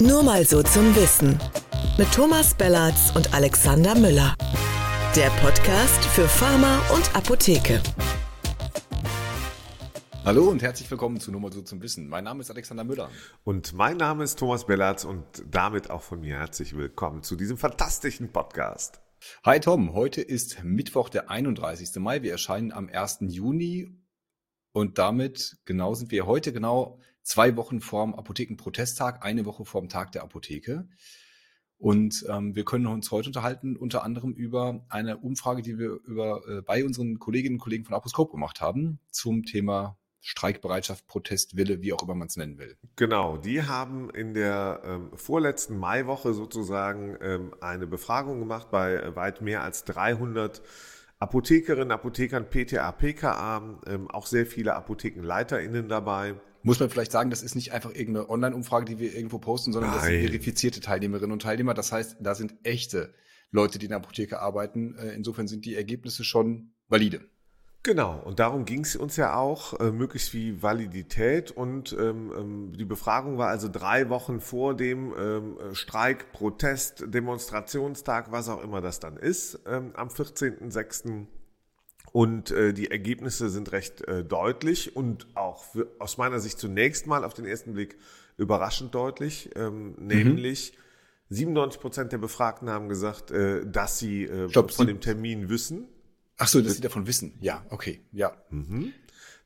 Nur mal so zum Wissen. Mit Thomas Bellatz und Alexander Müller. Der Podcast für Pharma und Apotheke. Hallo und herzlich willkommen zu Nur mal so zum Wissen. Mein Name ist Alexander Müller. Und mein Name ist Thomas Bellatz und damit auch von mir herzlich willkommen zu diesem fantastischen Podcast. Hi Tom, heute ist Mittwoch, der 31. Mai. Wir erscheinen am 1. Juni und damit genau sind wir heute genau zwei Wochen vorm Apothekenprotesttag, eine Woche vorm Tag der Apotheke. Und ähm, wir können uns heute unterhalten, unter anderem über eine Umfrage, die wir über, äh, bei unseren Kolleginnen und Kollegen von Aposkop gemacht haben, zum Thema Streikbereitschaft, Protestwille, wie auch immer man es nennen will. Genau, die haben in der ähm, vorletzten Maiwoche sozusagen ähm, eine Befragung gemacht bei weit mehr als 300 Apothekerinnen, Apothekern, PTA, PKA, ähm, auch sehr viele ApothekenleiterInnen dabei. Muss man vielleicht sagen, das ist nicht einfach irgendeine Online-Umfrage, die wir irgendwo posten, sondern Nein. das sind verifizierte Teilnehmerinnen und Teilnehmer. Das heißt, da sind echte Leute, die in der Apotheke arbeiten. Äh, insofern sind die Ergebnisse schon valide. Genau, und darum ging es uns ja auch, äh, möglichst viel Validität. Und ähm, ähm, die Befragung war also drei Wochen vor dem ähm, Streik, Protest, Demonstrationstag, was auch immer das dann ist, ähm, am 14.06. Und äh, die Ergebnisse sind recht äh, deutlich und auch für, aus meiner Sicht zunächst mal auf den ersten Blick überraschend deutlich, ähm, mhm. nämlich 97 Prozent der Befragten haben gesagt, äh, dass sie äh, Stopp, von dem Termin wissen. Ach so, dass sie davon wissen. Ja, okay, ja. Mhm.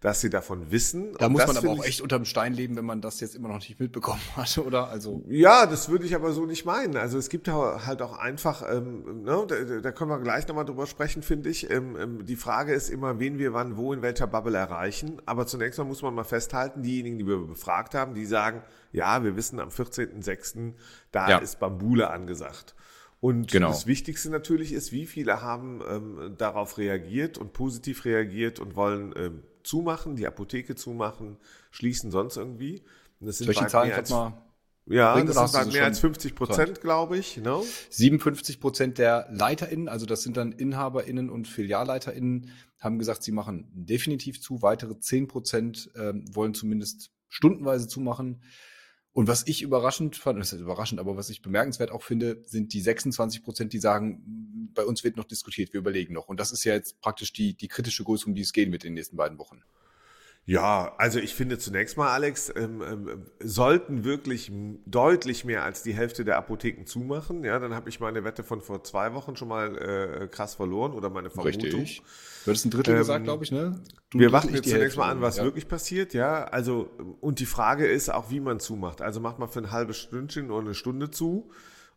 Dass sie davon wissen. Da muss man aber auch echt unterm Stein leben, wenn man das jetzt immer noch nicht mitbekommen hat, oder? Also ja, das würde ich aber so nicht meinen. Also es gibt halt auch einfach, ähm, ne, da, da können wir gleich nochmal drüber sprechen, finde ich. Ähm, ähm, die Frage ist immer, wen wir wann, wo, in welcher Bubble erreichen. Aber zunächst mal muss man mal festhalten, diejenigen, die wir befragt haben, die sagen, ja, wir wissen am 14.06., da ja. ist Bambule angesagt. Und genau. das Wichtigste natürlich ist, wie viele haben ähm, darauf reagiert und positiv reagiert und wollen ähm, zumachen, die Apotheke zumachen, schließen sonst irgendwie. Und das sind Solche Zahlen als, mal ja, das sind halt mehr als 50 Prozent, glaube ich. No? 57 Prozent der LeiterInnen, also das sind dann InhaberInnen und FilialleiterInnen, haben gesagt, sie machen definitiv zu. Weitere 10 Prozent ähm, wollen zumindest stundenweise zumachen. Und was ich überraschend fand, das ist überraschend, aber was ich bemerkenswert auch finde, sind die 26 Prozent, die sagen, bei uns wird noch diskutiert, wir überlegen noch. Und das ist ja jetzt praktisch die, die kritische Größe, um die es gehen wird in den nächsten beiden Wochen. Ja, also ich finde zunächst mal, Alex, ähm, ähm, sollten wirklich deutlich mehr als die Hälfte der Apotheken zumachen. Ja, dann habe ich meine Wette von vor zwei Wochen schon mal äh, krass verloren oder meine Vermutung. Richtig. Du hattest ein Drittel ähm, gesagt, glaube ich, ne? Du wir warten jetzt zunächst mal an, was ja. wirklich passiert, ja. Also, und die Frage ist auch, wie man zumacht. Also macht man für ein halbes Stündchen oder eine Stunde zu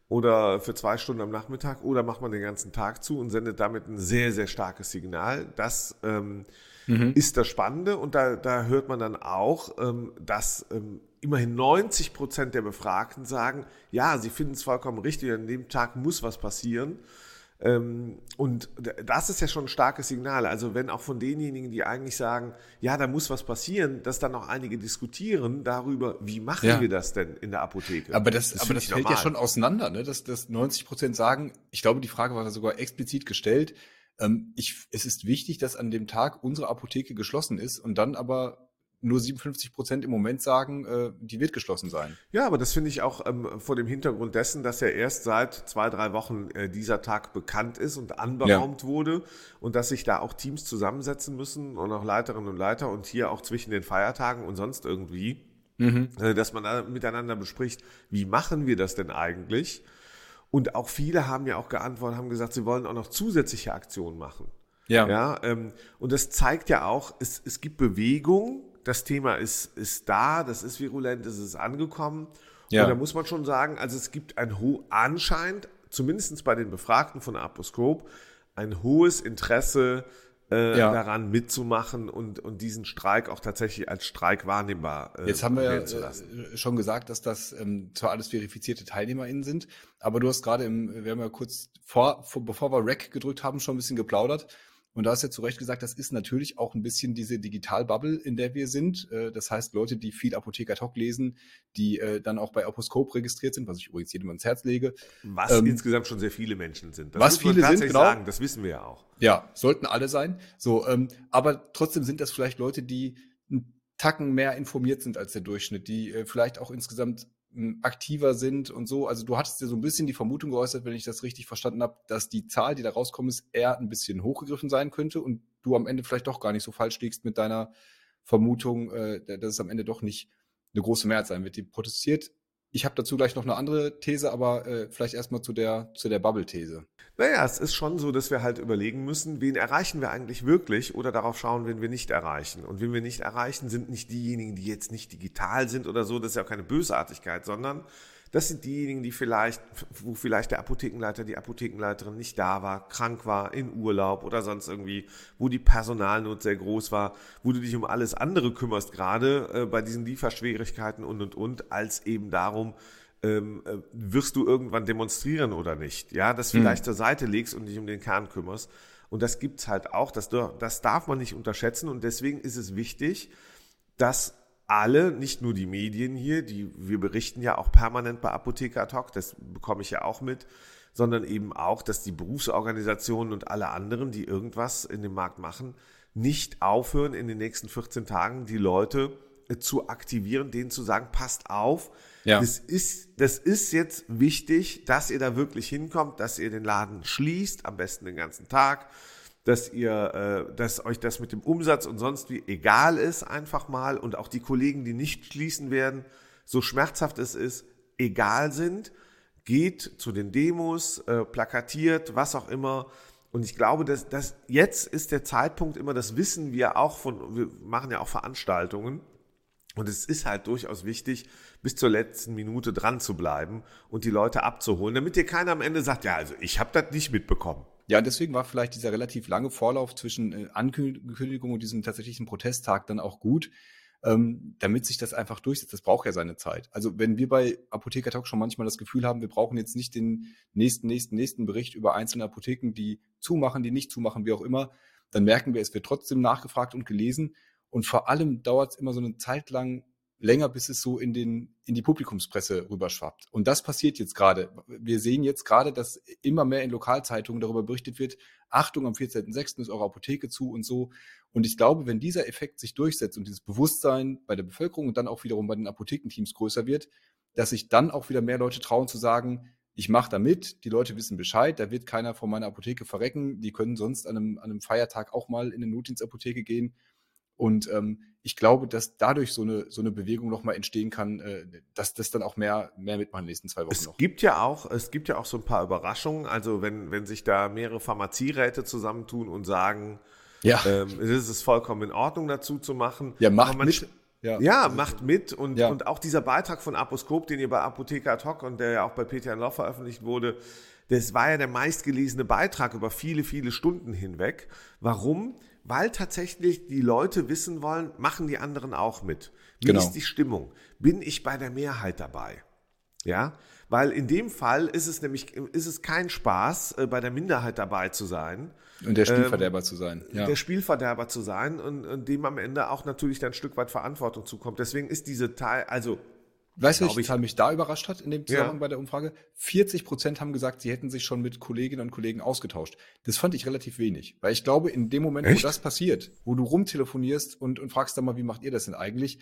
oder für zwei Stunden am Nachmittag oder macht man den ganzen Tag zu und sendet damit ein sehr, sehr starkes Signal. Das ähm, mhm. ist das Spannende. Und da, da hört man dann auch, ähm, dass ähm, immerhin 90 Prozent der Befragten sagen, ja, sie finden es vollkommen richtig, an dem Tag muss was passieren. Ähm, und das ist ja schon ein starkes Signal. Also wenn auch von denjenigen, die eigentlich sagen, ja, da muss was passieren, dass dann noch einige diskutieren darüber, wie machen ja. wir das denn in der Apotheke? Aber das, das aber das fällt normal. ja schon auseinander, ne? dass, dass 90 Prozent sagen, ich glaube, die Frage war sogar explizit gestellt, ähm, ich, es ist wichtig, dass an dem Tag unsere Apotheke geschlossen ist und dann aber nur 57 Prozent im Moment sagen, äh, die wird geschlossen sein. Ja, aber das finde ich auch ähm, vor dem Hintergrund dessen, dass ja erst seit zwei, drei Wochen äh, dieser Tag bekannt ist und anberaumt ja. wurde und dass sich da auch Teams zusammensetzen müssen und auch Leiterinnen und Leiter und hier auch zwischen den Feiertagen und sonst irgendwie, mhm. äh, dass man da miteinander bespricht, wie machen wir das denn eigentlich? Und auch viele haben ja auch geantwortet, haben gesagt, sie wollen auch noch zusätzliche Aktionen machen. Ja. ja ähm, und das zeigt ja auch, es, es gibt Bewegung, das Thema ist, ist da, das ist virulent, es ist angekommen. Ja. Und da muss man schon sagen, also es gibt ein ho anscheinend, zumindest bei den Befragten von Aposkop, ein hohes Interesse äh, ja. daran mitzumachen und, und diesen Streik auch tatsächlich als Streik wahrnehmbar äh, Jetzt haben wir ja äh, schon gesagt, dass das ähm, zwar alles verifizierte TeilnehmerInnen sind, aber du hast gerade im, wir haben ja kurz vor, vor bevor wir Rack gedrückt haben, schon ein bisschen geplaudert. Und da hast du ja zu Recht gesagt, das ist natürlich auch ein bisschen diese Digital-Bubble, in der wir sind. Äh, das heißt, Leute, die viel Apotheker Talk lesen, die äh, dann auch bei Aposcope registriert sind, was ich übrigens jedem ans Herz lege. Was ähm, insgesamt schon sehr viele Menschen sind. Das was viele sind, genau. Sagen, das wissen wir ja auch. Ja, sollten alle sein. So, ähm, aber trotzdem sind das vielleicht Leute, die einen Tacken mehr informiert sind als der Durchschnitt, die äh, vielleicht auch insgesamt aktiver sind und so. Also du hattest dir so ein bisschen die Vermutung geäußert, wenn ich das richtig verstanden habe, dass die Zahl, die da rauskommt, ist eher ein bisschen hochgegriffen sein könnte und du am Ende vielleicht doch gar nicht so falsch liegst mit deiner Vermutung, äh, dass es am Ende doch nicht eine große Mehrheit sein wird, die protestiert. Ich habe dazu gleich noch eine andere These, aber äh, vielleicht erstmal zu der, zu der Bubble-These. Naja, es ist schon so, dass wir halt überlegen müssen, wen erreichen wir eigentlich wirklich oder darauf schauen, wen wir nicht erreichen. Und wen wir nicht erreichen, sind nicht diejenigen, die jetzt nicht digital sind oder so, das ist ja auch keine Bösartigkeit, sondern das sind diejenigen, die vielleicht, wo vielleicht der Apothekenleiter, die Apothekenleiterin nicht da war, krank war, in Urlaub oder sonst irgendwie, wo die Personalnot sehr groß war, wo du dich um alles andere kümmerst, gerade äh, bei diesen Lieferschwierigkeiten und und und, als eben darum, ähm, äh, wirst du irgendwann demonstrieren oder nicht? Ja, das hm. vielleicht zur Seite legst und dich um den Kern kümmerst. Und das gibt's halt auch, das, das darf man nicht unterschätzen und deswegen ist es wichtig, dass alle, nicht nur die Medien hier, die wir berichten ja auch permanent bei Apotheker Talk, das bekomme ich ja auch mit, sondern eben auch, dass die Berufsorganisationen und alle anderen, die irgendwas in dem Markt machen, nicht aufhören, in den nächsten 14 Tagen die Leute äh, zu aktivieren, denen zu sagen, passt auf, ja. das, ist, das ist jetzt wichtig, dass ihr da wirklich hinkommt, dass ihr den Laden schließt, am besten den ganzen Tag, dass ihr, äh, dass euch das mit dem Umsatz und sonst wie egal ist einfach mal und auch die Kollegen, die nicht schließen werden, so schmerzhaft es ist, egal sind, geht zu den Demos, äh, plakatiert, was auch immer. Und ich glaube, dass, dass jetzt ist der Zeitpunkt immer, das wissen wir auch von, wir machen ja auch Veranstaltungen. Und es ist halt durchaus wichtig, bis zur letzten Minute dran zu bleiben und die Leute abzuholen, damit dir keiner am Ende sagt, ja, also ich habe das nicht mitbekommen. Ja, deswegen war vielleicht dieser relativ lange Vorlauf zwischen äh, Ankündigung und diesem tatsächlichen Protesttag dann auch gut, ähm, damit sich das einfach durchsetzt. Das braucht ja seine Zeit. Also wenn wir bei Apotheker Talk schon manchmal das Gefühl haben, wir brauchen jetzt nicht den nächsten, nächsten, nächsten Bericht über einzelne Apotheken, die zumachen, die nicht zumachen, wie auch immer, dann merken wir, es wird trotzdem nachgefragt und gelesen. Und vor allem dauert es immer so eine Zeit lang länger, bis es so in den in die Publikumspresse rüberschwappt. Und das passiert jetzt gerade. Wir sehen jetzt gerade, dass immer mehr in Lokalzeitungen darüber berichtet wird, Achtung, am 14.06. ist eure Apotheke zu und so. Und ich glaube, wenn dieser Effekt sich durchsetzt und dieses Bewusstsein bei der Bevölkerung und dann auch wiederum bei den Apothekenteams größer wird, dass sich dann auch wieder mehr Leute trauen zu sagen, ich mache da mit, die Leute wissen Bescheid, da wird keiner von meiner Apotheke verrecken, die können sonst an einem, an einem Feiertag auch mal in eine Notdienstapotheke gehen und ähm, ich glaube, dass dadurch so eine, so eine Bewegung nochmal entstehen kann, äh, dass das dann auch mehr, mehr mitmachen in den nächsten zwei Wochen es noch. Gibt ja auch, es gibt ja auch so ein paar Überraschungen. Also wenn, wenn sich da mehrere Pharmazieräte zusammentun und sagen, ja. ähm, es ist vollkommen in Ordnung dazu zu machen. Ja, macht mit. Ja, ja macht mit und, ja. und auch dieser Beitrag von Aposkop, den ihr bei Apotheker ad hoc und der ja auch bei Peter Law veröffentlicht wurde, das war ja der meistgelesene Beitrag über viele, viele Stunden hinweg. Warum? Weil tatsächlich die Leute wissen wollen, machen die anderen auch mit? Wie genau. ist die Stimmung? Bin ich bei der Mehrheit dabei? Ja, weil in dem Fall ist es nämlich, ist es kein Spaß, äh, bei der Minderheit dabei zu sein. Und der Spielverderber ähm, zu sein. Ja. Der Spielverderber zu sein und, und dem am Ende auch natürlich dann ein Stück weit Verantwortung zukommt. Deswegen ist diese Teil, also Weißt du, Zahl mich da überrascht hat in dem Zusammenhang ja. bei der Umfrage? 40 Prozent haben gesagt, sie hätten sich schon mit Kolleginnen und Kollegen ausgetauscht. Das fand ich relativ wenig, weil ich glaube, in dem Moment, Echt? wo das passiert, wo du rumtelefonierst und, und fragst dann mal, wie macht ihr das denn eigentlich,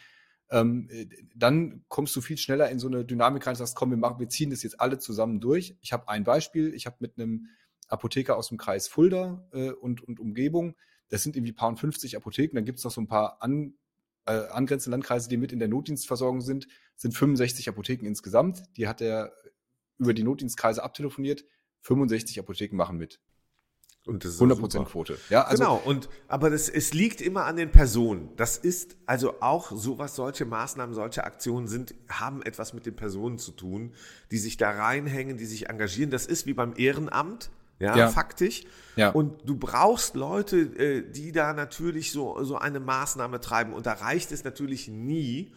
ähm, äh, dann kommst du viel schneller in so eine Dynamik rein und sagst, komm, wir, machen, wir ziehen das jetzt alle zusammen durch. Ich habe ein Beispiel, ich habe mit einem Apotheker aus dem Kreis Fulda äh, und, und Umgebung, das sind irgendwie paar und 50 Apotheken, dann gibt es noch so ein paar an, äh, angrenzende Landkreise, die mit in der Notdienstversorgung sind, sind 65 Apotheken insgesamt. Die hat er über die Notdienstkreise abtelefoniert. 65 Apotheken machen mit. Und das ist 100% Quote. Ja, also genau. Und, aber das, es liegt immer an den Personen. Das ist also auch sowas, solche Maßnahmen, solche Aktionen sind, haben etwas mit den Personen zu tun, die sich da reinhängen, die sich engagieren. Das ist wie beim Ehrenamt ja, ja. faktisch. Ja. Und du brauchst Leute, äh, die da natürlich so, so eine Maßnahme treiben. Und da reicht es natürlich nie,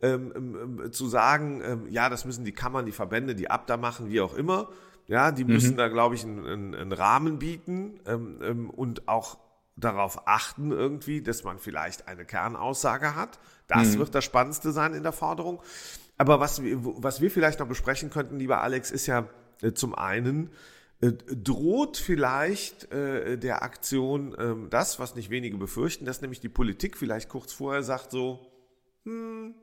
ähm, ähm, ähm zu sagen, ähm, ja, das müssen die Kammern, die Verbände, die Abda machen, wie auch immer. Ja, die mhm. müssen da, glaube ich, einen, einen, Rahmen bieten ähm, ähm, und auch darauf achten irgendwie, dass man vielleicht eine Kernaussage hat. Das mhm. wird das Spannendste sein in der Forderung. Aber was wir, was wir vielleicht noch besprechen könnten, lieber Alex, ist ja äh, zum einen, droht vielleicht äh, der Aktion äh, das, was nicht wenige befürchten, dass nämlich die Politik vielleicht kurz vorher sagt so, hm,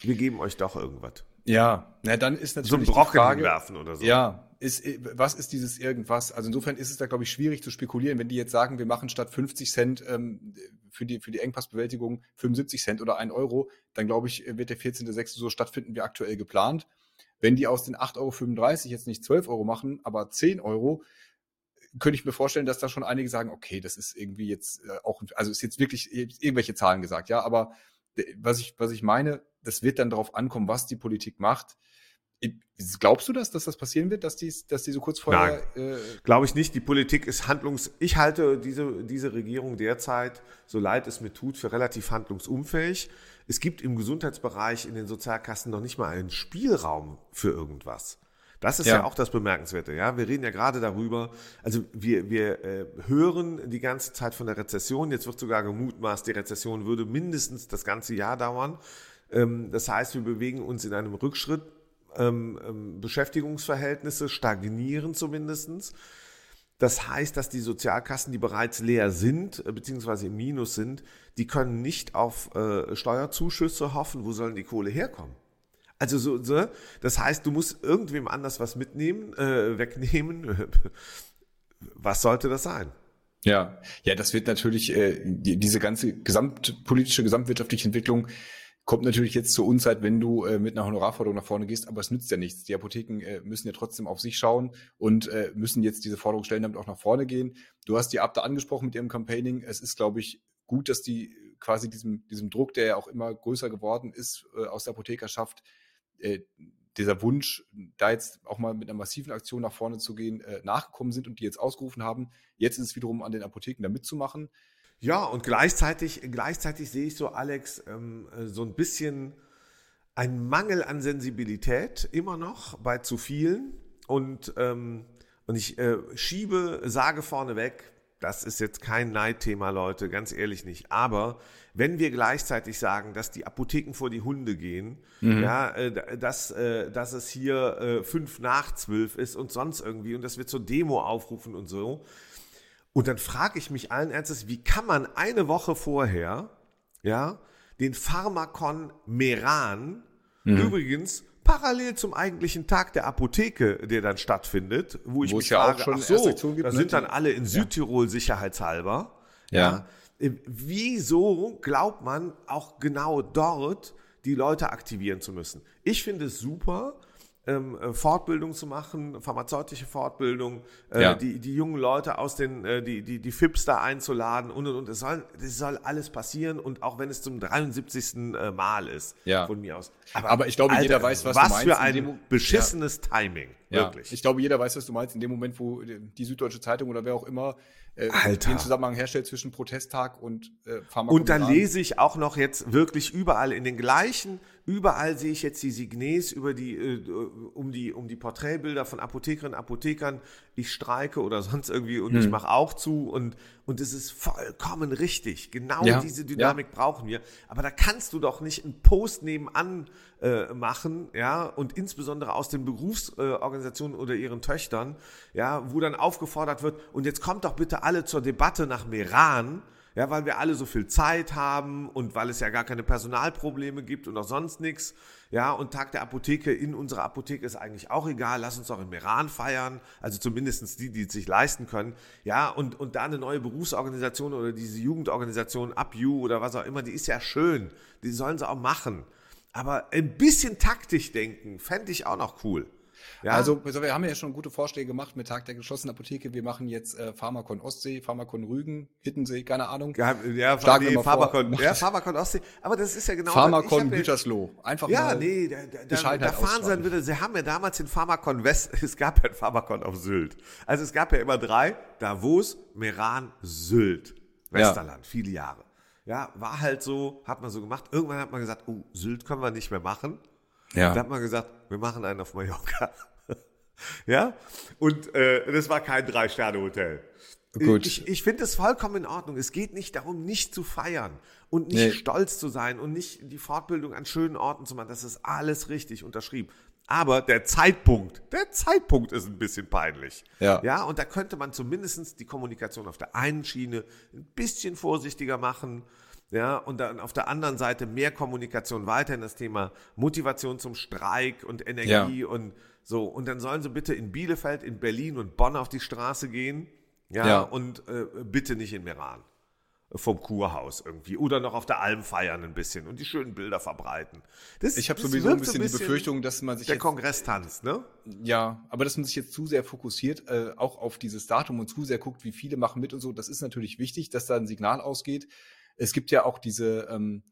wir geben euch doch irgendwas. Ja, na dann ist natürlich so ein Brocken die Frage, werfen oder so. Ja, ist, was ist dieses irgendwas? Also insofern ist es da, glaube ich, schwierig zu spekulieren, wenn die jetzt sagen, wir machen statt 50 Cent ähm, für, die, für die Engpassbewältigung 75 Cent oder 1 Euro, dann glaube ich, wird der 14.06. so stattfinden wie aktuell geplant. Wenn die aus den 8,35 Euro jetzt nicht 12 Euro machen, aber 10 Euro, könnte ich mir vorstellen, dass da schon einige sagen, okay, das ist irgendwie jetzt äh, auch, also ist jetzt wirklich irgendwelche Zahlen gesagt, ja, aber was ich, was ich meine, das wird dann darauf ankommen, was die Politik macht. Glaubst du das, dass das passieren wird, dass die, dass die so kurz vorher. Nein, äh, glaube ich nicht. Die Politik ist handlungs. Ich halte diese, diese Regierung derzeit, so leid es mir tut, für relativ handlungsunfähig. Es gibt im Gesundheitsbereich in den Sozialkassen noch nicht mal einen Spielraum für irgendwas. Das ist ja. ja. auch das Bemerkenswerte. Ja, wir reden ja gerade darüber. Also wir wir äh, hören die ganze Zeit von der Rezession. Jetzt wird sogar gemutmaßt, die Rezession würde mindestens das ganze Jahr dauern. Ähm, das heißt, wir bewegen uns in einem Rückschritt. Ähm, ähm, Beschäftigungsverhältnisse stagnieren zumindestens. Das heißt, dass die Sozialkassen, die bereits leer sind, äh, beziehungsweise im Minus sind, die können nicht auf äh, Steuerzuschüsse hoffen. Wo sollen die Kohle herkommen? Also so, so, das heißt, du musst irgendwem anders was mitnehmen, äh, wegnehmen. was sollte das sein? Ja, ja, das wird natürlich äh, die, diese ganze gesamtpolitische, gesamtwirtschaftliche Entwicklung kommt natürlich jetzt zur Unzeit, wenn du äh, mit einer Honorarforderung nach vorne gehst, aber es nützt ja nichts. Die Apotheken äh, müssen ja trotzdem auf sich schauen und äh, müssen jetzt diese Forderung stellen, damit auch nach vorne gehen. Du hast die Abda angesprochen mit ihrem Campaigning. Es ist, glaube ich, gut, dass die quasi diesem, diesem Druck, der ja auch immer größer geworden ist, äh, aus der Apothekerschaft, äh, dieser Wunsch, da jetzt auch mal mit einer massiven Aktion nach vorne zu gehen, äh, nachgekommen sind und die jetzt ausgerufen haben. Jetzt ist es wiederum an den Apotheken da mitzumachen. Ja, und gleichzeitig, gleichzeitig sehe ich so, Alex, ähm, äh, so ein bisschen ein Mangel an Sensibilität immer noch bei zu vielen. Und, ähm, und ich äh, schiebe, sage vorneweg, das ist jetzt kein Neidthema, Leute, ganz ehrlich nicht. Aber wenn wir gleichzeitig sagen, dass die Apotheken vor die Hunde gehen, mhm. ja, äh, dass, äh, dass es hier äh, fünf nach zwölf ist und sonst irgendwie und dass wir zur Demo aufrufen und so, und dann frage ich mich allen Ernstes, wie kann man eine Woche vorher, ja, den Pharmakon Meran, mhm. übrigens parallel zum eigentlichen Tag der Apotheke, der dann stattfindet, wo ich wo mich ja frage, ach so, da ne? sind dann alle in Südtirol ja. sicherheitshalber. Ja. ja. Äh, wieso glaubt man auch genau dort die Leute aktivieren zu müssen? Ich finde es super, ähm, äh, Fortbildung zu machen, pharmazeutische Fortbildung, äh, ja. die, die jungen Leute aus den, äh, die, die, die FIPS da einzuladen und und und. Es soll, das soll alles passieren und auch wenn es zum 73. Äh, Mal ist, ja. von mir aus. Aber, Aber ich glaube, Alter, jeder weiß, was, was du meinst. Was für ein beschissenes ja. Timing. Wirklich. Ich glaube, jeder weiß, was du meinst. In dem Moment, wo die Süddeutsche Zeitung oder wer auch immer äh, Alter. den Zusammenhang herstellt zwischen Protesttag und äh, Pharmakogram. Und dann lese ich auch noch jetzt wirklich überall in den gleichen, überall sehe ich jetzt die Signes über die, äh, um die, um die Porträtbilder von Apothekerinnen, Apothekern. Ich streike oder sonst irgendwie und hm. ich mache auch zu und, und es ist vollkommen richtig. Genau ja. diese Dynamik ja. brauchen wir. Aber da kannst du doch nicht einen Post nebenan äh, machen, ja, und insbesondere aus den Berufsorganisationen oder ihren Töchtern, ja, wo dann aufgefordert wird, und jetzt kommt doch bitte alle zur Debatte nach Meran, ja, weil wir alle so viel Zeit haben und weil es ja gar keine Personalprobleme gibt und auch sonst nichts. Ja, und Tag der Apotheke in unserer Apotheke ist eigentlich auch egal. Lass uns doch in Meran feiern. Also zumindestens die, die es sich leisten können. Ja, und, und da eine neue Berufsorganisation oder diese Jugendorganisation UpU oder was auch immer, die ist ja schön. Die sollen sie auch machen. Aber ein bisschen taktisch denken, fände ich auch noch cool. Ja. Also, wir haben ja schon gute Vorschläge gemacht mit Tag der geschlossenen Apotheke. Wir machen jetzt äh, Pharmakon Ostsee, Pharmakon Rügen, Hittensee, keine Ahnung. Ja, ja, Schlagen nee, Pharmakon, ja, Pharmakon Ostsee. Aber das ist ja genau. Pharmakon Gütersloh. Einfach ja, mal. Nee, da, da, da fahren sie dann wieder. Sie haben ja damals den Pharmakon West. Es gab ja einen Pharmakon auf Sylt. Also es gab ja immer drei: Davos, Meran, Sylt, Westerland, ja. viele Jahre. Ja, war halt so, hat man so gemacht. Irgendwann hat man gesagt, oh, Sylt können wir nicht mehr machen. Ja. Dann hat man gesagt, wir machen einen auf Mallorca. ja, und äh, das war kein Drei-Sterne-Hotel. Gut. Ich, ich finde es vollkommen in Ordnung. Es geht nicht darum, nicht zu feiern und nicht nee. stolz zu sein und nicht die Fortbildung an schönen Orten zu machen. Das ist alles richtig unterschrieben. Aber der Zeitpunkt, der Zeitpunkt ist ein bisschen peinlich. Ja. Ja, und da könnte man zumindest die Kommunikation auf der einen Schiene ein bisschen vorsichtiger machen. Ja, und dann auf der anderen Seite mehr Kommunikation weiterhin das Thema Motivation zum Streik und Energie ja. und so. Und dann sollen sie bitte in Bielefeld, in Berlin und Bonn auf die Straße gehen. Ja, ja. und äh, bitte nicht in Meran vom Kurhaus irgendwie oder noch auf der Alm feiern ein bisschen und die schönen Bilder verbreiten. Das, ich habe sowieso ein bisschen, ein bisschen, die Befürchtung, dass man sich der Kongress tanzt, ne? Ja, aber dass man sich jetzt zu sehr fokussiert äh, auch auf dieses Datum und zu sehr guckt, wie viele machen mit und so, das ist natürlich wichtig, dass da ein Signal ausgeht. Es gibt ja auch diese ähm,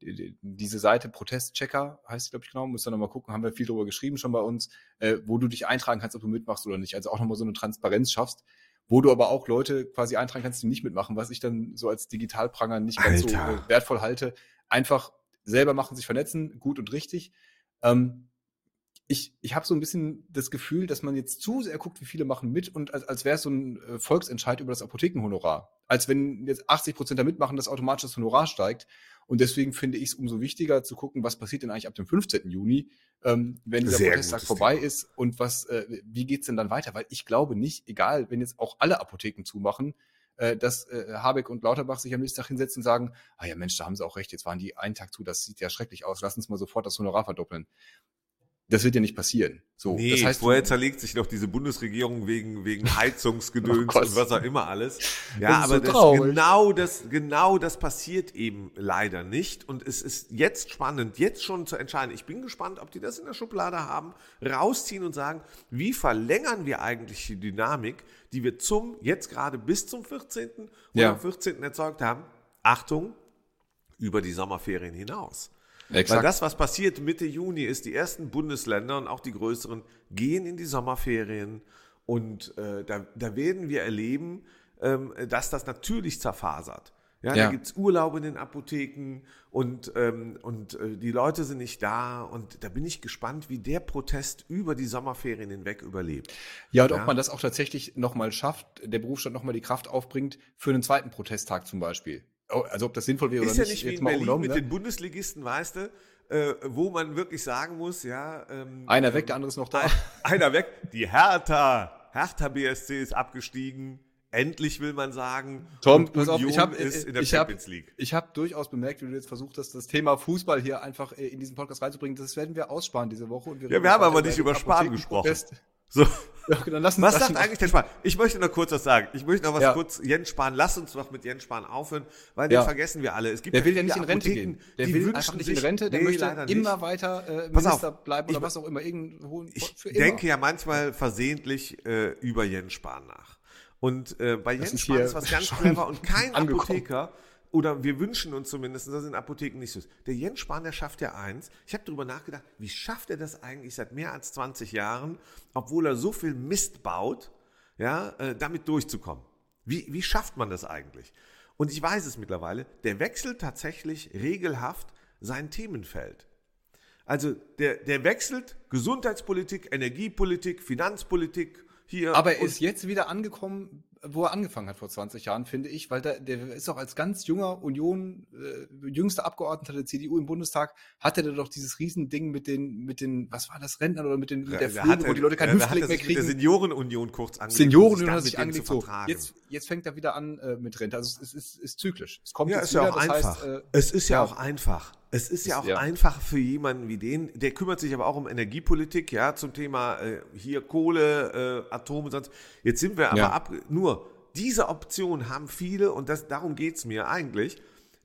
die, diese Seite Protestchecker heißt, glaube ich genau, muss dann nochmal gucken, haben wir viel drüber geschrieben schon bei uns, äh, wo du dich eintragen kannst, ob du mitmachst oder nicht. Also auch nochmal so eine Transparenz schaffst wo du aber auch Leute quasi eintragen kannst, die nicht mitmachen, was ich dann so als Digitalpranger nicht ganz Alter. so äh, wertvoll halte. Einfach selber machen, sich vernetzen, gut und richtig. Ähm, ich, ich habe so ein bisschen das Gefühl, dass man jetzt zu sehr guckt, wie viele machen mit und als, als wäre es so ein äh, Volksentscheid über das Apothekenhonorar. Als wenn jetzt 80 Prozent da mitmachen, dass automatisch das Honorar steigt. Und deswegen finde ich es umso wichtiger zu gucken, was passiert denn eigentlich ab dem 15. Juni, ähm, wenn dieser Sehr Protesttag vorbei Thema. ist und was, äh, wie geht's denn dann weiter? Weil ich glaube nicht, egal, wenn jetzt auch alle Apotheken zumachen, äh, dass äh, Habeck und Lauterbach sich am nächsten Tag hinsetzen und sagen, ah ja Mensch, da haben sie auch recht, jetzt waren die einen Tag zu, das sieht ja schrecklich aus, lass uns mal sofort das Honorar verdoppeln. Das wird ja nicht passieren. So, nee, das heißt, vorher zerlegt sich noch diese Bundesregierung wegen, wegen Heizungsgedöns oh und was auch immer alles. Ja, aber das, genau das, genau das passiert eben leider nicht. Und es ist jetzt spannend, jetzt schon zu entscheiden. Ich bin gespannt, ob die das in der Schublade haben, rausziehen und sagen, wie verlängern wir eigentlich die Dynamik, die wir zum, jetzt gerade bis zum 14. oder ja. 14. erzeugt haben. Achtung, über die Sommerferien hinaus. Exakt. Weil das, was passiert Mitte Juni, ist, die ersten Bundesländer und auch die größeren gehen in die Sommerferien und äh, da, da werden wir erleben, ähm, dass das natürlich zerfasert. Ja, ja. da gibt's Urlaube in den Apotheken und, ähm, und äh, die Leute sind nicht da und da bin ich gespannt, wie der Protest über die Sommerferien hinweg überlebt. Ja, und ja. ob man das auch tatsächlich nochmal schafft, der Berufsstand nochmal die Kraft aufbringt für einen zweiten Protesttag zum Beispiel. Oh, also ob das sinnvoll wäre ist oder nicht. Ist ja nicht wie in Berlin umgenommen, mit ne? den Bundesligisten, weißt du, äh, wo man wirklich sagen muss, ja. Ähm, einer weg, der andere ist noch da. einer weg. Die Hertha, Hertha BSC ist abgestiegen. Endlich will man sagen, Tom, pass auf, ich habe ich habe ich habe durchaus bemerkt, wie du jetzt versucht hast, das Thema Fußball hier einfach äh, in diesen Podcast reinzubringen. Das werden wir aussparen diese Woche. Wir ja, wir haben aber nicht über Sparen gesprochen. So. Ja, was sagt eigentlich der Spahn? Ich möchte noch kurz was sagen. Ich möchte noch was ja. kurz, Jens Spahn, lass uns doch mit Jens Spahn aufhören, weil den ja. vergessen wir alle. Es gibt der will ja nicht in Rente gehen. Der will einfach nicht in Rente, der nee, möchte immer weiter äh, Minister bleiben oder ich, was auch immer. Irgendwo, ich denke ja manchmal versehentlich äh, über Jens Spahn nach. Und äh, bei Jens Spahn ist was ganz clever und kein angekommen. Apotheker oder wir wünschen uns zumindest, dass in Apotheken nicht so ist. Der Jens Spahn, der schafft ja eins. Ich habe darüber nachgedacht, wie schafft er das eigentlich seit mehr als 20 Jahren, obwohl er so viel Mist baut, ja, äh, damit durchzukommen? Wie, wie schafft man das eigentlich? Und ich weiß es mittlerweile, der wechselt tatsächlich regelhaft sein Themenfeld. Also der, der wechselt Gesundheitspolitik, Energiepolitik, Finanzpolitik, hier. Aber er ist jetzt wieder angekommen wo er angefangen hat vor 20 Jahren, finde ich, weil der, der ist auch als ganz junger Union, äh, jüngster Abgeordneter der CDU im Bundestag, hatte der doch dieses Riesending mit den, mit den, was war das, Rentnern oder mit, den, mit der Pflege, wo die Leute keinen Hüftblick mehr kriegen. Mit der Seniorenunion kurz angelegt. Seniorenunion hat sich angelegt, so. Jetzt, jetzt fängt er wieder an äh, mit Rente. Also es ist, ist, zyklisch. Es kommt ja, jetzt ist wieder, ja auch einfach. Heißt, äh, es ist ja, ja auch einfach. Es ist ja auch ja. einfach für jemanden wie den, der kümmert sich aber auch um Energiepolitik, ja, zum Thema äh, hier Kohle, äh, Atom und sonst. Jetzt sind wir aber ja. ab, nur diese Option haben viele, und das, darum geht's mir eigentlich,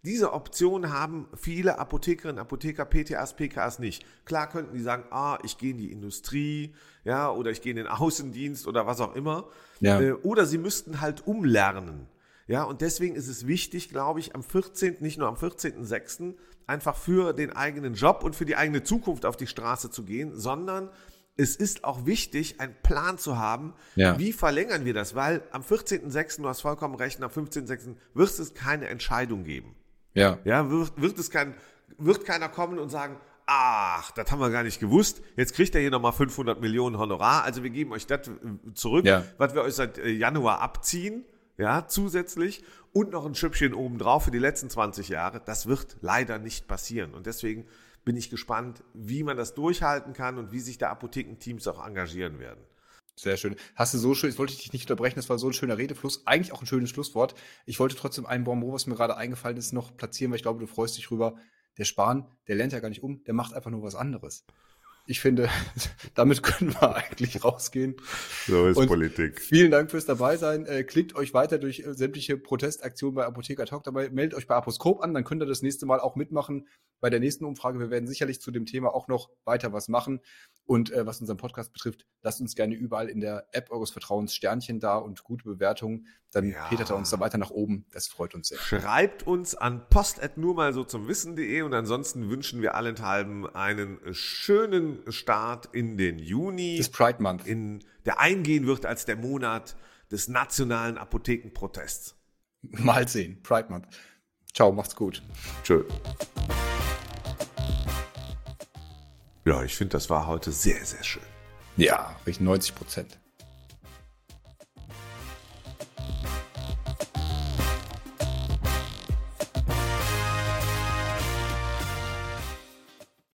diese Option haben viele Apothekerinnen, Apotheker, PTAs, PKAs nicht. Klar könnten die sagen, ah, ich gehe in die Industrie, ja, oder ich gehe in den Außendienst oder was auch immer. Ja. Äh, oder sie müssten halt umlernen. Ja, und deswegen ist es wichtig, glaube ich, am 14., nicht nur am 14.06., einfach für den eigenen Job und für die eigene Zukunft auf die Straße zu gehen, sondern es ist auch wichtig, einen Plan zu haben, ja. wie verlängern wir das, weil am 14.06., du hast vollkommen recht, am 15.06. wird es keine Entscheidung geben. Ja. Ja, wird, wird es kein, wird keiner kommen und sagen, ach, das haben wir gar nicht gewusst. Jetzt kriegt er hier nochmal 500 Millionen Honorar. Also wir geben euch das äh, zurück, ja. was wir euch seit äh, Januar abziehen ja, zusätzlich und noch ein Schüppchen obendrauf für die letzten 20 Jahre. Das wird leider nicht passieren. Und deswegen bin ich gespannt, wie man das durchhalten kann und wie sich da Apothekenteams auch engagieren werden. Sehr schön. Hast du so schön, jetzt wollte ich dich nicht unterbrechen, das war so ein schöner Redefluss, eigentlich auch ein schönes Schlusswort. Ich wollte trotzdem ein Bonbon, was mir gerade eingefallen ist, noch platzieren, weil ich glaube, du freust dich rüber. Der Spahn, der lernt ja gar nicht um, der macht einfach nur was anderes. Ich finde, damit können wir eigentlich rausgehen. So ist und Politik. Vielen Dank fürs Dabeisein. Äh, klickt euch weiter durch äh, sämtliche Protestaktionen bei Apotheker Talk dabei. Meldet euch bei Aposkop an, dann könnt ihr das nächste Mal auch mitmachen bei der nächsten Umfrage. Wir werden sicherlich zu dem Thema auch noch weiter was machen. Und äh, was unseren Podcast betrifft, lasst uns gerne überall in der App eures Vertrauens Sternchen da und gute Bewertungen. Dann ja. petert er uns da weiter nach oben. Das freut uns sehr. Schreibt uns an post nur mal so zum Wissen.de und ansonsten wünschen wir allenthalben einen schönen Start in den Juni. Das Pride Month. In, der eingehen wird als der Monat des nationalen Apothekenprotests. Mal sehen. Pride Month. Ciao, macht's gut. Tschö. Ja, ich finde, das war heute sehr, sehr schön. Ja, richtig 90 Prozent.